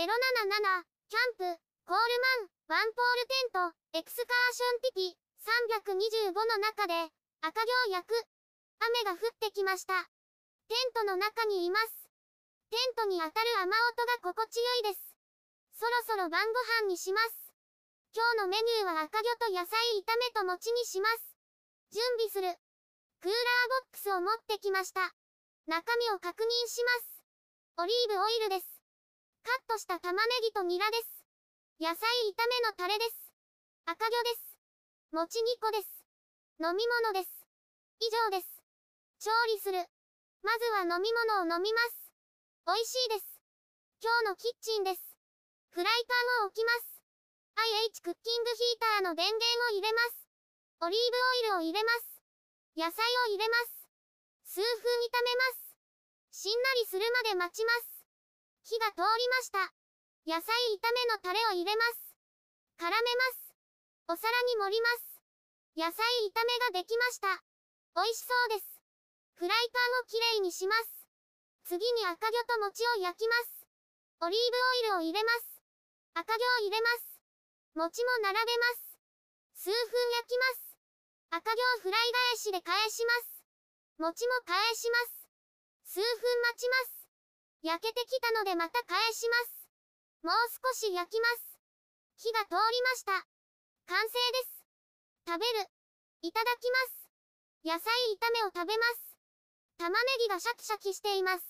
077キャンプ、コールマン、ワンポールテント、エクスカーションティピ、325の中で、赤魚を焼く。雨が降ってきました。テントの中にいます。テントに当たる雨音が心地よいです。そろそろ晩ご飯にします。今日のメニューは赤魚と野菜炒めと餅にします。準備する。クーラーボックスを持ってきました。中身を確認します。オリーブオイルです。カットした玉ねぎとニラです。野菜炒めのタレです。赤魚です。餅2個です。飲み物です。以上です。調理する。まずは飲み物を飲みます。美味しいです。今日のキッチンです。フライパンを置きます。IH クッキングヒーターの電源を入れます。オリーブオイルを入れます。野菜を入れます。数分炒めます。しんなりするまで待ちます。火が通りました。野菜炒めのタレを入れます。絡めます。お皿に盛ります。野菜炒めができました。美味しそうです。フライパンをきれいにします。次に赤魚と餅を焼きます。オリーブオイルを入れます。赤魚を入れます。餅も並べます。数分焼きます。赤行フライ返しで返します。餅も返します。数分待ちます。焼けてきたのでまた返します。もう少し焼きます。火が通りました。完成です。食べる。いただきます。野菜炒めを食べます。玉ねぎがシャキシャキしています。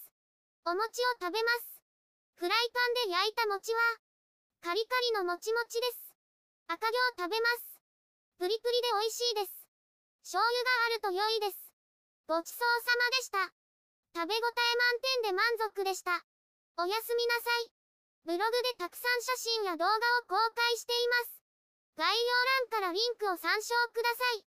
お餅を食べます。フライパンで焼いた餅は、カリカリのもちもちです。赤行食べます。プリプリで美味しいです。醤油があると良いです。ごちそうさまでした。食べ応え満点で満足でした。おやすみなさい。ブログでたくさん写真や動画を公開しています。概要欄からリンクを参照ください。